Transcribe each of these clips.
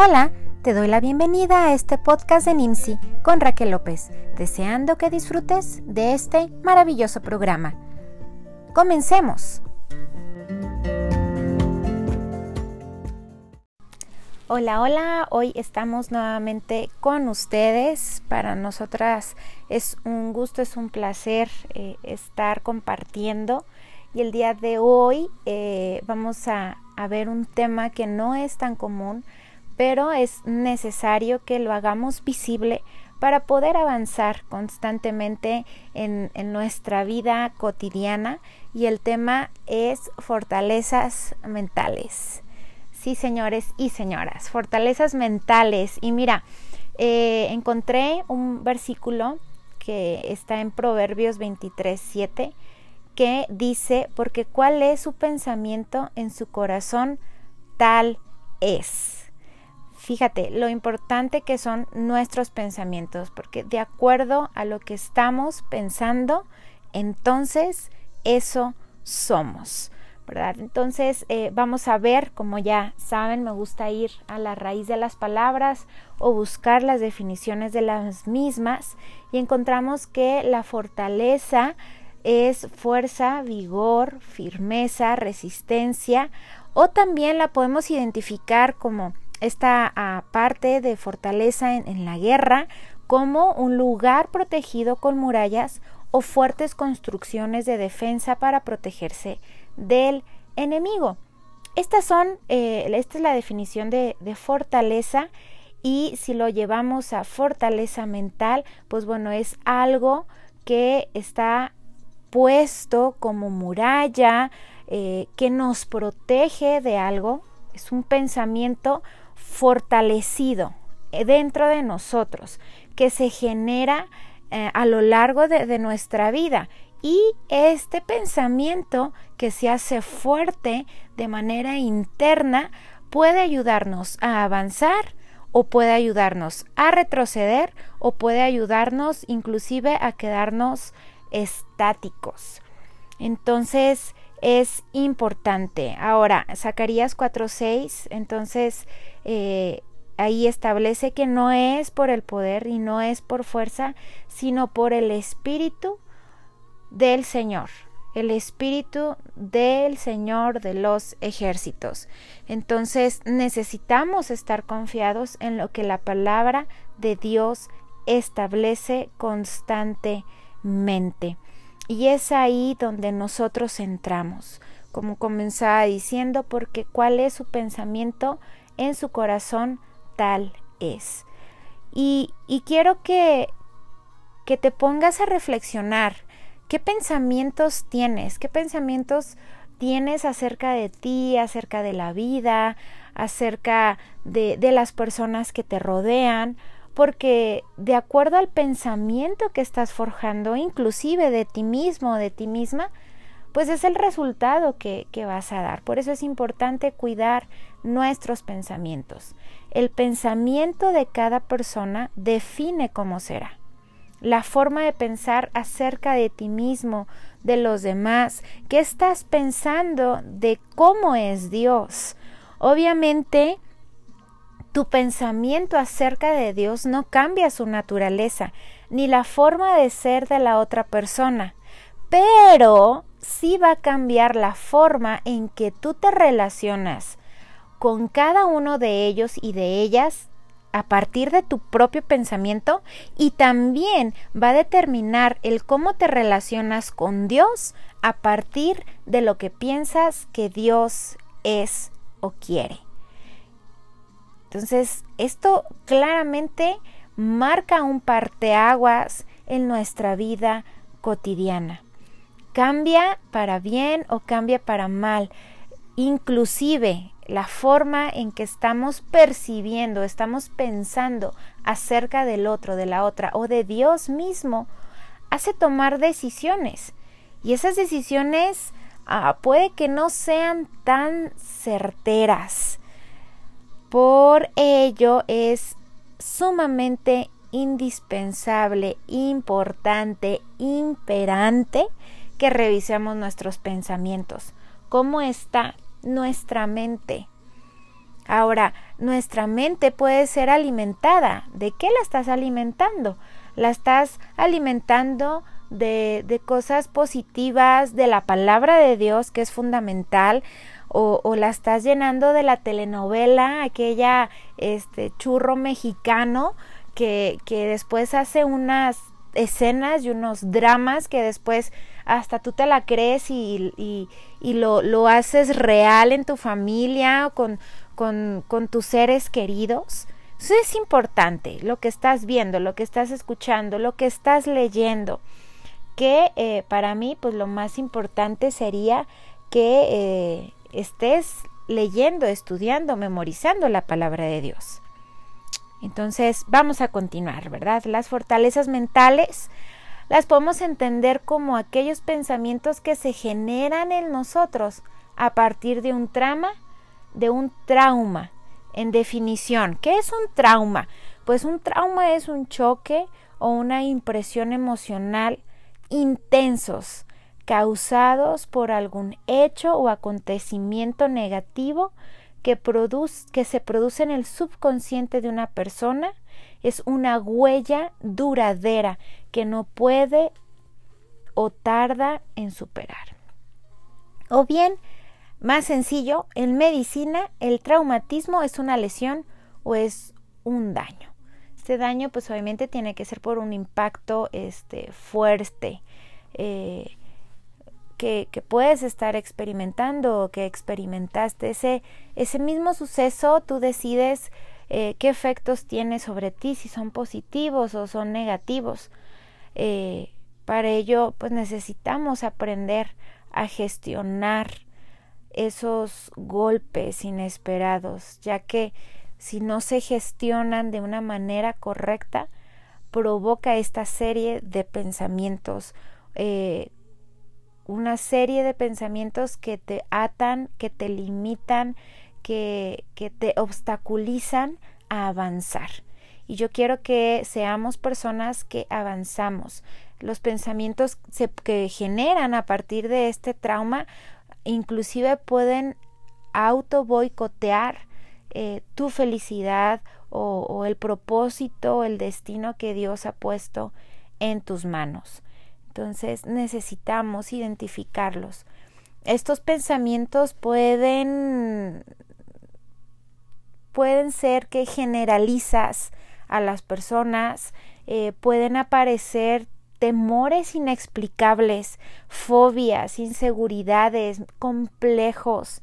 Hola, te doy la bienvenida a este podcast de NIMSI con Raquel López, deseando que disfrutes de este maravilloso programa. Comencemos. Hola, hola, hoy estamos nuevamente con ustedes. Para nosotras es un gusto, es un placer eh, estar compartiendo y el día de hoy eh, vamos a, a ver un tema que no es tan común pero es necesario que lo hagamos visible para poder avanzar constantemente en, nuestra vida cotidiana y el tema es fortalezas mentales. Sí, señores y señoras, fortalezas mentales. Y mira, eh, encontré un versículo que está en Proverbios 23, 7, que dice, porque cuál es su pensamiento en su corazón, tal es. Fíjate lo importante que son nuestros pensamientos, porque de acuerdo a lo que estamos pensando, entonces eso somos. ¿verdad? Entonces eh, vamos a ver, como ya saben, me gusta ir a la raíz de las palabras o buscar las definiciones de las mismas y encontramos que la fortaleza es fuerza, vigor, firmeza, resistencia o también la podemos identificar como esta ah, parte de fortaleza en, la guerra como un lugar protegido con murallas o fuertes construcciones de defensa para protegerse del enemigo. Estas son, eh, esta es la definición de, de, fortaleza y si lo llevamos a fortaleza mental, pues bueno, es algo que está puesto como muralla, eh, que nos protege de algo, es un pensamiento fortalecido eh, dentro de nosotros, que se genera eh, a lo largo de, nuestra vida. Y este pensamiento que se hace fuerte de manera interna puede ayudarnos a avanzar o puede ayudarnos a retroceder o puede ayudarnos inclusive a quedarnos estáticos. Entonces, es importante. Ahora, Zacarías 4:6, entonces eh, ahí establece que no es por el poder y no es por fuerza, sino por el Espíritu del Señor, el Espíritu del Señor de los ejércitos. Entonces necesitamos estar confiados en lo que la palabra de Dios establece constantemente. Y es ahí donde nosotros entramos, como comenzaba diciendo, porque cuál es su pensamiento en su corazón, tal es. Y, y quiero que, que te pongas a reflexionar qué pensamientos tienes, qué pensamientos tienes acerca de ti, acerca de la vida, acerca de, de las personas que te rodean, porque de acuerdo al pensamiento que estás forjando, inclusive de ti mismo de ti misma, pues es el resultado que, que, vas a dar. Por eso es importante cuidar nuestros pensamientos. El pensamiento de cada persona define cómo será. La forma de pensar acerca de ti mismo, de los demás, qué estás pensando de cómo es Dios. Obviamente, tu pensamiento acerca de Dios no cambia su naturaleza, ni la forma de ser de la otra persona, pero sí va a cambiar la forma en que tú te relacionas con cada uno de ellos y de ellas a partir de tu propio pensamiento y también va a determinar el cómo te relacionas con Dios a partir de lo que piensas que Dios es o quiere. Entonces, esto claramente marca un parteaguas en nuestra vida cotidiana. Cambia para bien o cambia para mal. Inclusive la forma en que estamos percibiendo, estamos pensando acerca del otro, de la otra o de Dios mismo, hace tomar decisiones. Y esas decisiones ah, puede que no sean tan certeras por ello es sumamente indispensable, importante, imperante que revisemos nuestros pensamientos. ¿Cómo está nuestra mente? Ahora, nuestra mente puede ser alimentada. ¿De qué la estás alimentando? La estás alimentando de, de cosas positivas, de la palabra de Dios, que es fundamental, o, la estás llenando de la telenovela, aquella este churro mexicano que, que después hace unas escenas y unos dramas que después hasta tú te la crees y, y, y lo, lo, haces real en tu familia, con, con, con tus seres queridos. Eso es importante, lo que estás viendo, lo que estás escuchando, lo que estás leyendo. Que eh, para mí, pues lo más importante sería que eh, estés leyendo, estudiando, memorizando la palabra de Dios. Entonces, vamos a continuar, ¿verdad? Las fortalezas mentales las podemos entender como aquellos pensamientos que se generan en nosotros a partir de un trama, de un trauma. En definición, ¿qué es un trauma? Pues un trauma es un choque o una impresión emocional intensos causados por algún hecho o acontecimiento negativo que, produce, que se produce en el subconsciente de una persona es una huella duradera que no puede o tarda en superar. O bien, más sencillo, en medicina el traumatismo es una lesión o es un daño. Este daño pues obviamente tiene que ser por un impacto este, fuerte, eh, que, puedes estar experimentando o que experimentaste. Ese, ese mismo suceso tú decides eh, qué efectos tiene sobre ti, si son positivos o son negativos. Eh, para ello, pues necesitamos aprender a gestionar esos golpes inesperados, ya que si no se gestionan de una manera correcta, provoca esta serie de pensamientos eh, una serie de pensamientos que te atan, que te limitan, que, que te obstaculizan a avanzar. Y yo quiero que seamos personas que avanzamos. Los pensamientos que generan a partir de este trauma inclusive pueden auto boicotear eh, tu felicidad o, o el propósito, el destino que Dios ha puesto en tus manos. Entonces necesitamos identificarlos. Estos pensamientos pueden pueden ser que generalizas a las personas, eh, pueden aparecer temores inexplicables, fobias, inseguridades, complejos,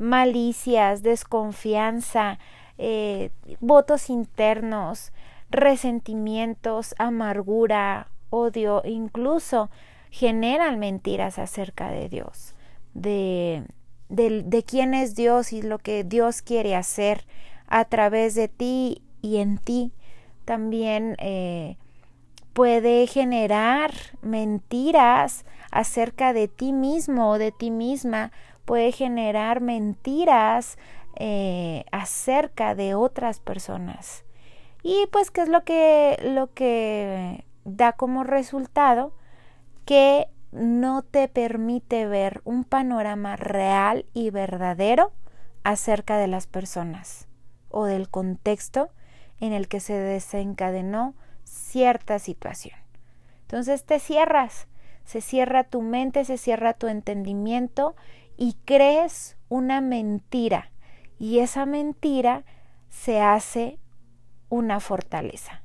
malicias, desconfianza, eh, votos internos, resentimientos, amargura, odio, incluso generan mentiras acerca de Dios, de, de, quién es Dios y lo que Dios quiere hacer a través de ti y en ti. También eh, puede generar mentiras acerca de ti mismo o de ti misma, puede generar mentiras eh, acerca de otras personas. Y pues, ¿qué es lo que, lo que da como resultado que no te permite ver un panorama real y verdadero acerca de las personas o del contexto en el que se desencadenó cierta situación. Entonces te cierras, se cierra tu mente, se cierra tu entendimiento y crees una mentira y esa mentira se hace una fortaleza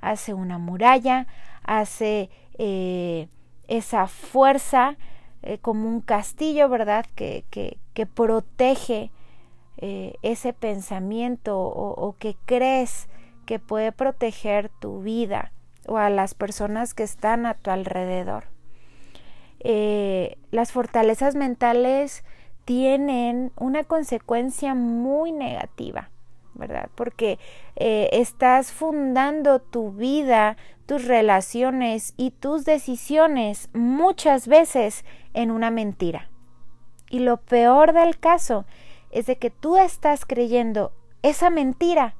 hace una muralla, hace eh, esa fuerza eh, como un castillo, ¿verdad? Que, que, protege eh, ese pensamiento o, que crees que puede proteger tu vida o a las personas que están a tu alrededor. las fortalezas mentales tienen una consecuencia muy negativa ¿verdad? Porque eh, estás fundando tu vida, tus relaciones y tus decisiones muchas veces en una mentira. Y lo peor del caso es de que tú estás creyendo esa mentira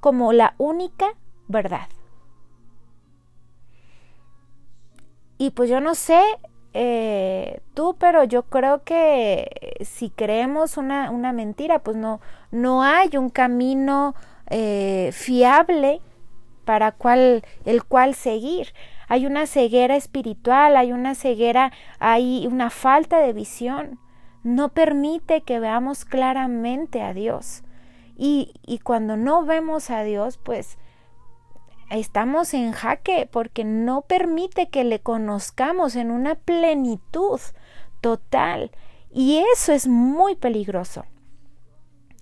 como la única verdad. Y pues yo no sé eh, tú, pero yo creo que si creemos una, una mentira, pues no, no hay un camino eh, fiable para cual, el cual seguir. Hay una ceguera espiritual, hay una ceguera, hay una falta de visión. No permite que veamos claramente a Dios. Y, y cuando no vemos a Dios, pues estamos en jaque porque no permite que le conozcamos en una plenitud total. Y eso es muy peligroso.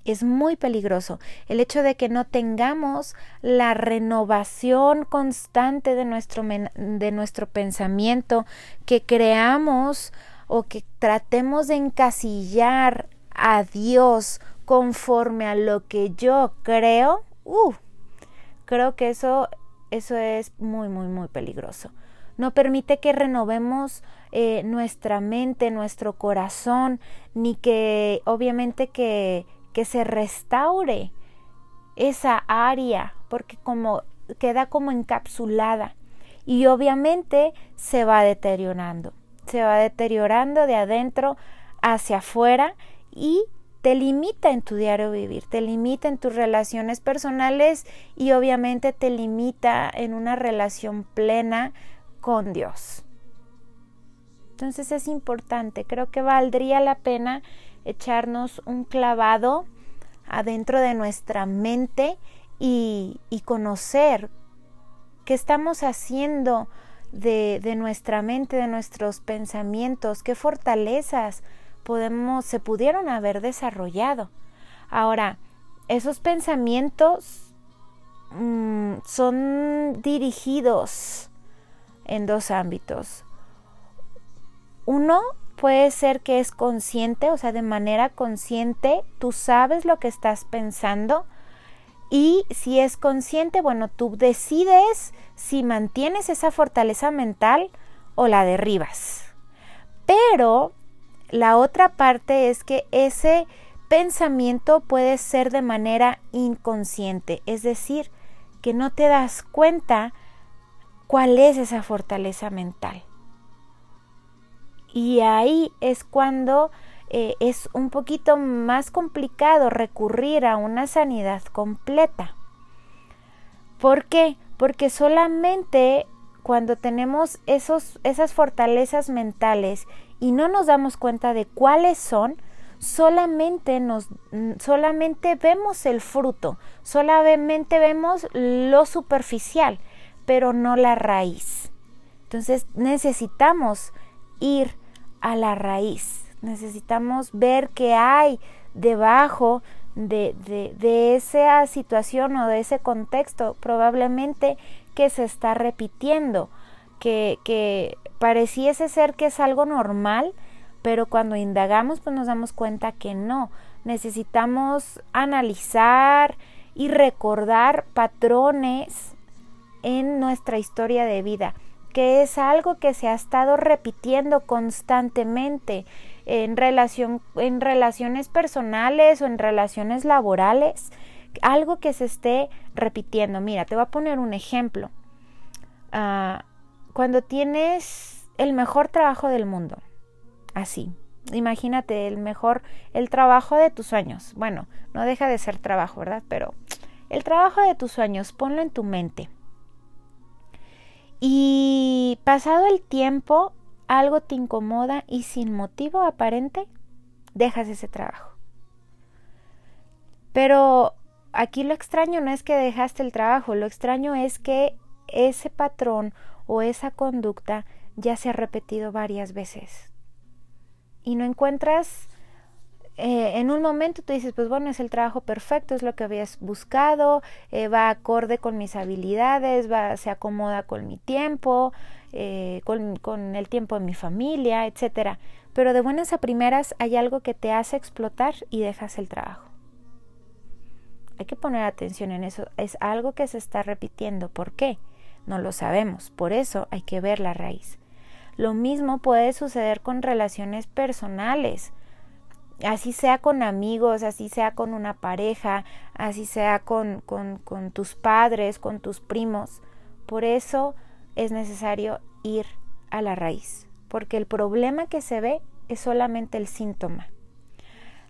Es muy peligroso el hecho de que no tengamos la renovación constante de nuestro, de nuestro pensamiento, que creamos o que tratemos de encasillar a Dios conforme a lo que yo creo. Uh, creo que eso, eso es muy, muy, muy peligroso. No permite que renovemos eh, nuestra mente, nuestro corazón, ni que obviamente que, que se restaure esa área, porque como queda como encapsulada y obviamente se va deteriorando, se va deteriorando de adentro hacia afuera y te limita en tu diario vivir, te limita en tus relaciones personales y obviamente te limita en una relación plena con Dios. Entonces es importante, creo que valdría la pena echarnos un clavado adentro de nuestra mente y, conocer qué estamos haciendo de, nuestra mente, de nuestros pensamientos, qué fortalezas podemos, se pudieron haber desarrollado. Ahora, esos pensamientos mm, son dirigidos en dos ámbitos. Uno puede ser que es consciente, o sea, de manera consciente, tú sabes lo que estás pensando y si es consciente, bueno, tú decides si mantienes esa fortaleza mental o la derribas. Pero la otra parte es que ese pensamiento puede ser de manera inconsciente, es decir, que no te das cuenta cuál es esa fortaleza mental. Y ahí es cuando eh, es un poquito más complicado recurrir a una sanidad completa. ¿Por qué? Porque solamente cuando tenemos esos, esas fortalezas mentales y no nos damos cuenta de cuáles son, solamente nos solamente vemos el fruto, solamente vemos lo superficial, pero no la raíz. Entonces necesitamos ir a la raíz, necesitamos ver qué hay debajo de, de, de esa situación o de ese contexto, probablemente que se está repitiendo, que, que pareciese ser que es algo normal, pero cuando indagamos pues nos damos cuenta que no. Necesitamos analizar y recordar patrones en nuestra historia de vida, que es algo que se ha estado repitiendo constantemente en relación en relaciones personales o en relaciones laborales, algo que se esté repitiendo. Mira, te voy a poner un ejemplo. Ah, cuando tienes el mejor trabajo del mundo. Así. Imagínate el mejor, el trabajo de tus sueños. Bueno, no deja de ser trabajo, ¿verdad? Pero el trabajo de tus sueños, ponlo en tu mente. Y pasado el tiempo, algo te incomoda y sin motivo aparente, dejas ese trabajo. Pero aquí lo extraño no es que dejaste el trabajo, lo extraño es que ese patrón o esa conducta ya se ha repetido varias veces. Y no encuentras, eh, en un momento tú dices, pues bueno, es el trabajo perfecto, es lo que habías buscado, eh, va acorde con mis habilidades, va, se acomoda con mi tiempo, eh, con, con el tiempo de mi familia, etcétera. Pero de buenas a primeras hay algo que te hace explotar y dejas el trabajo. Hay que poner atención en eso. Es algo que se está repitiendo. ¿Por qué? No lo sabemos. Por eso hay que ver la raíz. Lo mismo puede suceder con relaciones personales, así sea con amigos, así sea con una pareja, así sea con, tus padres, con tus primos. Por eso es necesario ir a la raíz, porque el problema que se ve es solamente el síntoma.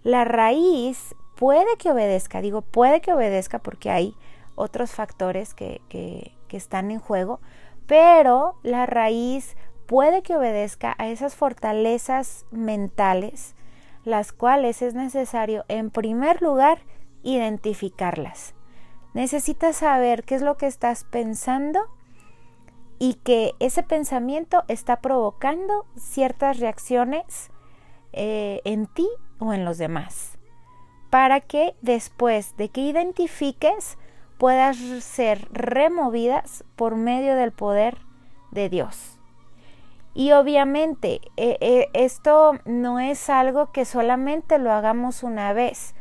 La raíz puede que obedezca, digo puede que obedezca porque hay otros factores que están en juego, pero la raíz puede que obedezca a esas fortalezas mentales, las cuales es necesario en primer lugar identificarlas. Necesitas saber qué es lo que estás pensando y que ese pensamiento está provocando ciertas reacciones eh, en ti o en los demás, para que después de que identifiques puedas ser removidas por medio del poder de Dios. Y obviamente eh, eh, esto no es algo que solamente lo hagamos una vez.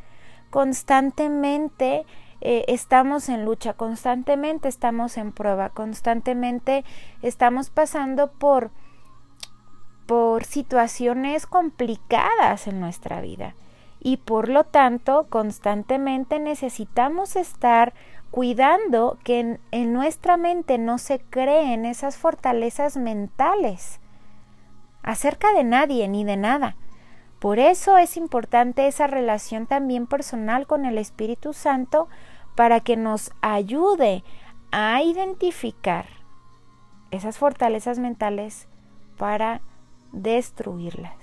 Constantemente eh, estamos en lucha, constantemente estamos en prueba, constantemente estamos pasando por, por situaciones complicadas en nuestra vida. Y por lo tanto, constantemente necesitamos estar cuidando que en nuestra mente no se creen esas fortalezas mentales acerca de nadie ni de nada. Por eso es importante esa relación también personal con el Espíritu Santo para que nos ayude a identificar esas fortalezas mentales para destruirlas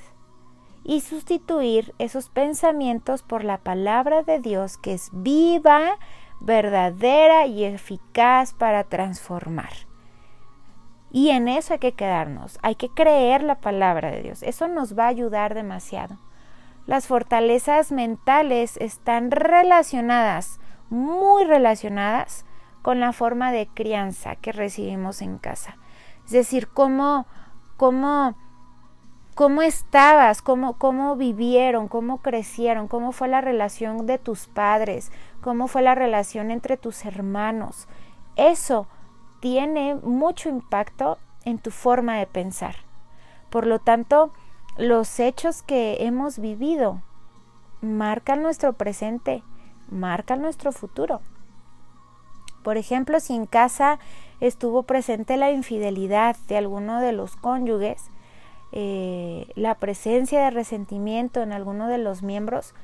y sustituir esos pensamientos por la palabra de Dios que es viva, verdadera y eficaz para transformar. Y en eso hay que quedarnos, hay que creer la palabra de Dios. Eso nos va a ayudar demasiado. Las fortalezas mentales están relacionadas, muy relacionadas con la forma de crianza que recibimos en casa. Es decir, cómo, cómo, cómo estabas, cómo, cómo vivieron, cómo crecieron, cómo fue la relación de tus padres, cómo fue la relación entre tus hermanos. Eso tiene mucho impacto en tu forma de pensar. Por lo tanto, los hechos que hemos vivido marcan nuestro presente, marcan nuestro futuro. Por ejemplo, si en casa estuvo presente la infidelidad de alguno de los cónyuges, eh, la presencia de resentimiento en alguno de los miembros,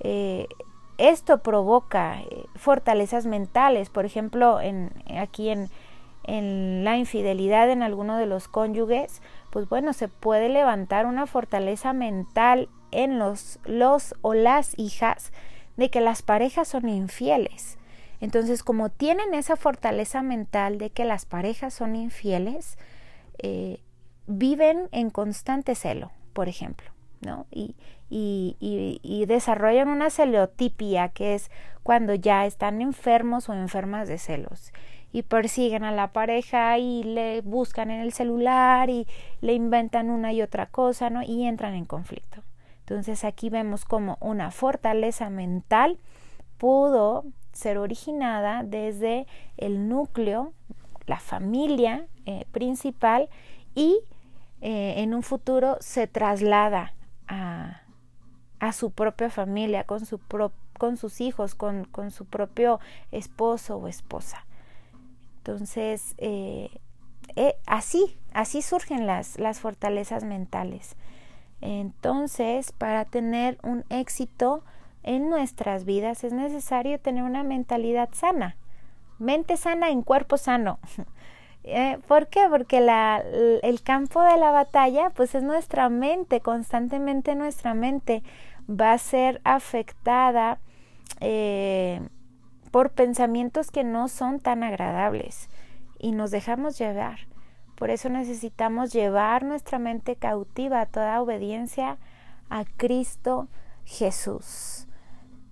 eh, esto provoca eh, fortalezas mentales. Por ejemplo, en, aquí en, en la infidelidad en alguno de los cónyuges, pues bueno, se puede levantar una fortaleza mental en los, los o las hijas de que las parejas son infieles. Entonces, como tienen esa fortaleza mental de que las parejas son infieles, eh, viven en constante celo, por ejemplo, ¿no? Y, y, y, desarrollan una celotipia, que es cuando ya están enfermos o enfermas de celos y persiguen a la pareja y le buscan en el celular y le inventan una y otra cosa, ¿no? Y entran en conflicto. Entonces aquí vemos como una fortaleza mental pudo ser originada desde el núcleo, la familia eh, principal y eh, en un futuro se traslada a, a su propia familia, con, su con sus hijos, con, con su propio esposo o esposa. Entonces, eh, eh, así, así surgen las, las fortalezas mentales. Entonces, para tener un éxito en nuestras vidas es necesario tener una mentalidad sana. Mente sana en cuerpo sano. Eh, ¿Por qué? Porque la, el campo de la batalla pues es nuestra mente, constantemente nuestra mente va a ser afectada por pensamientos que no son tan agradables y nos dejamos llevar. Por eso necesitamos llevar nuestra mente cautiva a toda obediencia a Cristo Jesús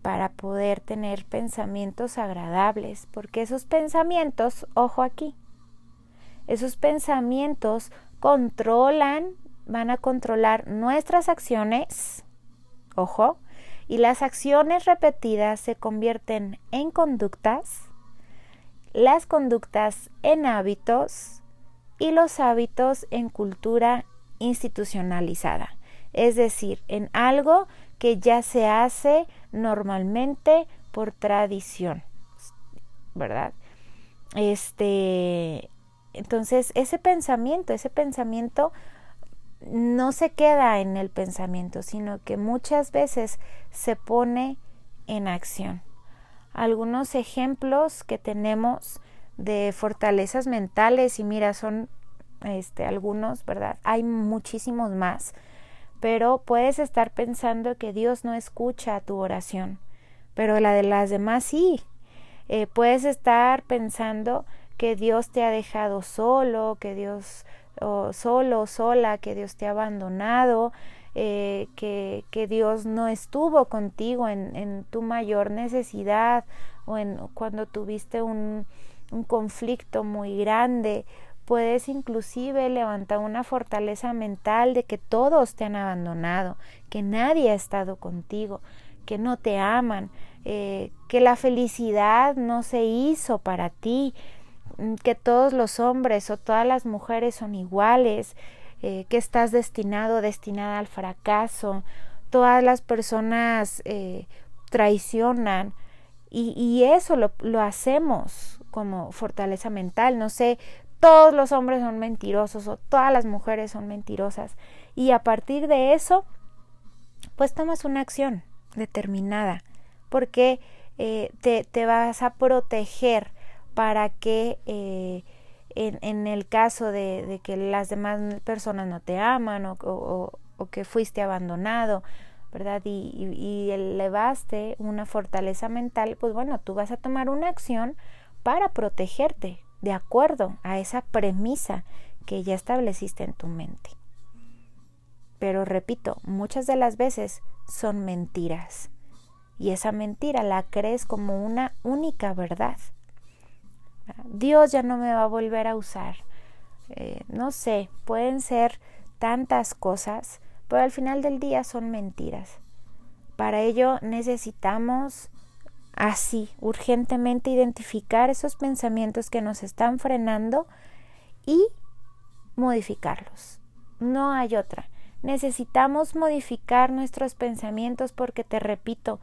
para poder tener pensamientos agradables, porque esos pensamientos, ojo aquí, esos pensamientos controlan, van a controlar nuestras acciones, ojo, y las acciones repetidas se convierten en conductas, las conductas en hábitos y los hábitos en cultura institucionalizada, es decir, en algo que ya se hace normalmente por tradición, ¿verdad? Este, entonces ese pensamiento, ese pensamiento no se queda en el pensamiento, sino que muchas veces se pone en acción. Algunos ejemplos que tenemos de fortalezas mentales y mira, son este, algunos, ¿verdad? Hay muchísimos más, pero puedes estar pensando que Dios no escucha tu oración, pero la de las demás sí. Eh, puedes estar pensando que Dios te ha dejado solo, que Dios solo, sola, que Dios te ha abandonado, eh, que, Dios no estuvo contigo en, tu mayor necesidad o en cuando tuviste un, un conflicto muy grande. Puedes inclusive levantar una fortaleza mental de que todos te han abandonado, que nadie ha estado contigo, que no te aman, eh, que la felicidad no se hizo para ti, mm, que todos los hombres o todas las mujeres son iguales, eh, que estás destinado, destinada al fracaso, todas las personas eh, traicionan y, y eso lo, lo, hacemos como fortaleza mental, no sé, todos los hombres son mentirosos o todas las mujeres son mentirosas y a partir de eso, pues tomas una acción determinada porque eh, te, te, vas a proteger para que en, el caso de, que las demás personas no te aman o que fuiste abandonado, ¿verdad? Y, y, y, elevaste una fortaleza mental, pues bueno, tú vas a tomar una acción para protegerte de acuerdo a esa premisa que ya estableciste en tu mente. Pero repito, muchas de las veces son mentiras y esa mentira la crees como una única verdad. Dios ya no me va a volver a usar. Eh, no sé, pueden ser tantas cosas, pero al final del día son mentiras. Para ello necesitamos así, urgentemente identificar esos pensamientos que nos están frenando y modificarlos. No hay otra. Necesitamos modificar nuestros pensamientos porque te repito,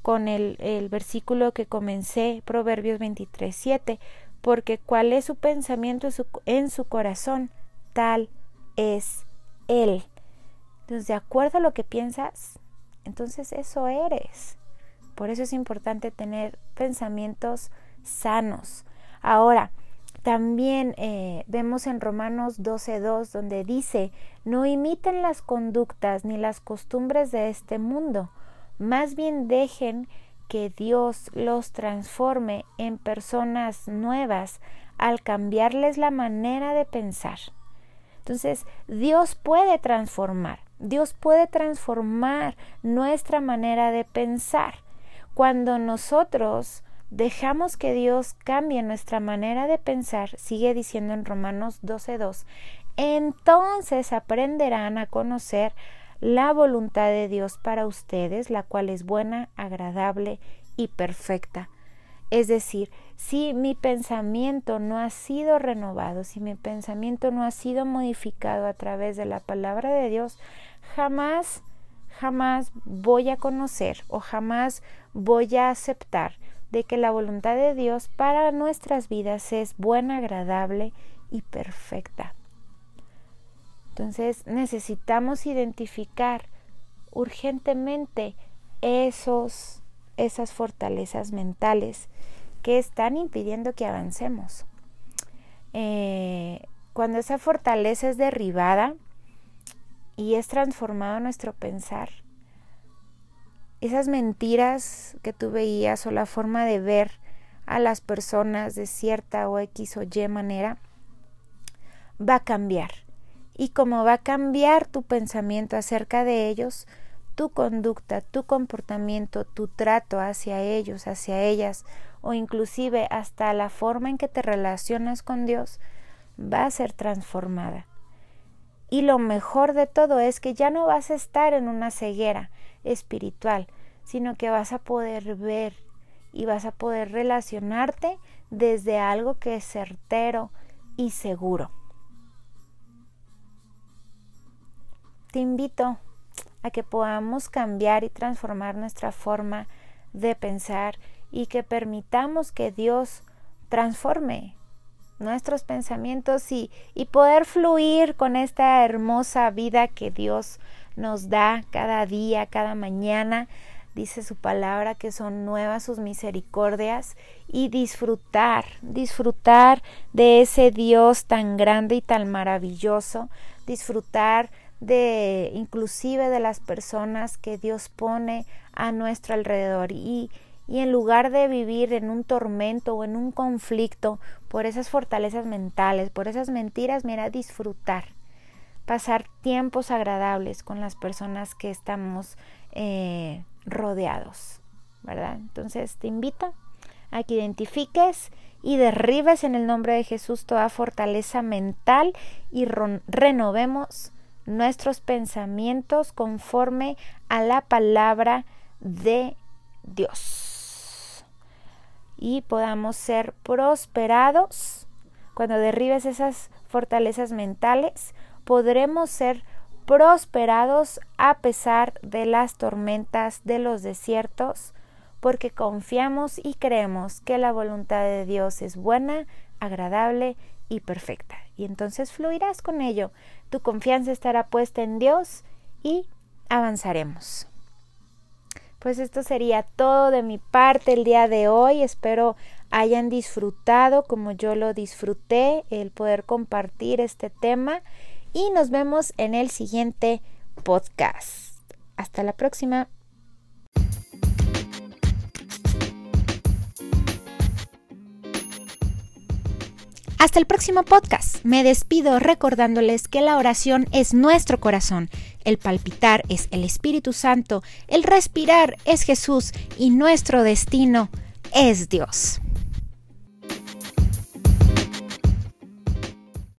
con el, el versículo que comencé, Proverbios 23, 7, porque cuál es su pensamiento en su, corazón, tal es él. Entonces, de acuerdo a lo que piensas, entonces eso eres. Por eso es importante tener pensamientos sanos. Ahora, también eh, vemos en Romanos 12.2 donde dice, no imiten las conductas ni las costumbres de este mundo, más bien dejen que Dios los transforme en personas nuevas al cambiarles la manera de pensar. Entonces, Dios puede transformar, Dios puede transformar nuestra manera de pensar. Cuando nosotros dejamos que Dios cambie nuestra manera de pensar, sigue diciendo en Romanos 12.2, entonces aprenderán a conocer la voluntad de Dios para ustedes, la cual es buena, agradable y perfecta. Es decir, si mi pensamiento no ha sido renovado, si mi pensamiento no ha sido modificado a través de la palabra de Dios, jamás, jamás voy a conocer o jamás voy a aceptar de que la voluntad de Dios para nuestras vidas es buena, agradable y perfecta. Entonces necesitamos identificar urgentemente esos, esas fortalezas mentales que están impidiendo que avancemos. Eh, cuando esa fortaleza es derribada y es transformado nuestro pensar, esas mentiras que tú veías o la forma de ver a las personas de cierta o X o Y manera va a cambiar. Y como va a cambiar tu pensamiento acerca de ellos, tu conducta, tu comportamiento, tu trato hacia ellos, hacia ellas, o inclusive hasta la forma en que te relacionas con Dios, va a ser transformada. Y lo mejor de todo es que ya no vas a estar en una ceguera, espiritual, sino que vas a poder ver y vas a poder relacionarte desde algo que es certero y seguro. Te invito a que podamos cambiar y transformar nuestra forma de pensar y que permitamos que Dios transforme nuestros pensamientos y, y poder fluir con esta hermosa vida que Dios nos da cada día, cada mañana. Dice su palabra que son nuevas sus misericordias y disfrutar, disfrutar de ese Dios tan grande y tan maravilloso, disfrutar de inclusive de las personas que Dios pone a nuestro alrededor y, y en lugar de vivir en un tormento o en un conflicto por esas fortalezas mentales, por esas mentiras, mira, disfrutar, pasar tiempos agradables con las personas que estamos eh, rodeados, ¿verdad? Entonces te invito a que identifiques y derribes en el nombre de Jesús toda fortaleza mental y renovemos nuestros pensamientos conforme a la palabra de Dios. Y podamos ser prosperados. Cuando derribes esas fortalezas mentales podremos ser prosperados a pesar de las tormentas de los desiertos, porque confiamos y creemos que la voluntad de Dios es buena, agradable y perfecta. Y entonces fluirás con ello. Tu confianza estará puesta en Dios y avanzaremos. Pues esto sería todo de mi parte el día de hoy. Espero hayan disfrutado como yo lo disfruté el poder compartir este tema y nos vemos en el siguiente podcast. Hasta la próxima. Hasta el próximo podcast. Me despido recordándoles que la oración es nuestro corazón, el palpitar es el Espíritu Santo, el respirar es Jesús y nuestro destino es Dios.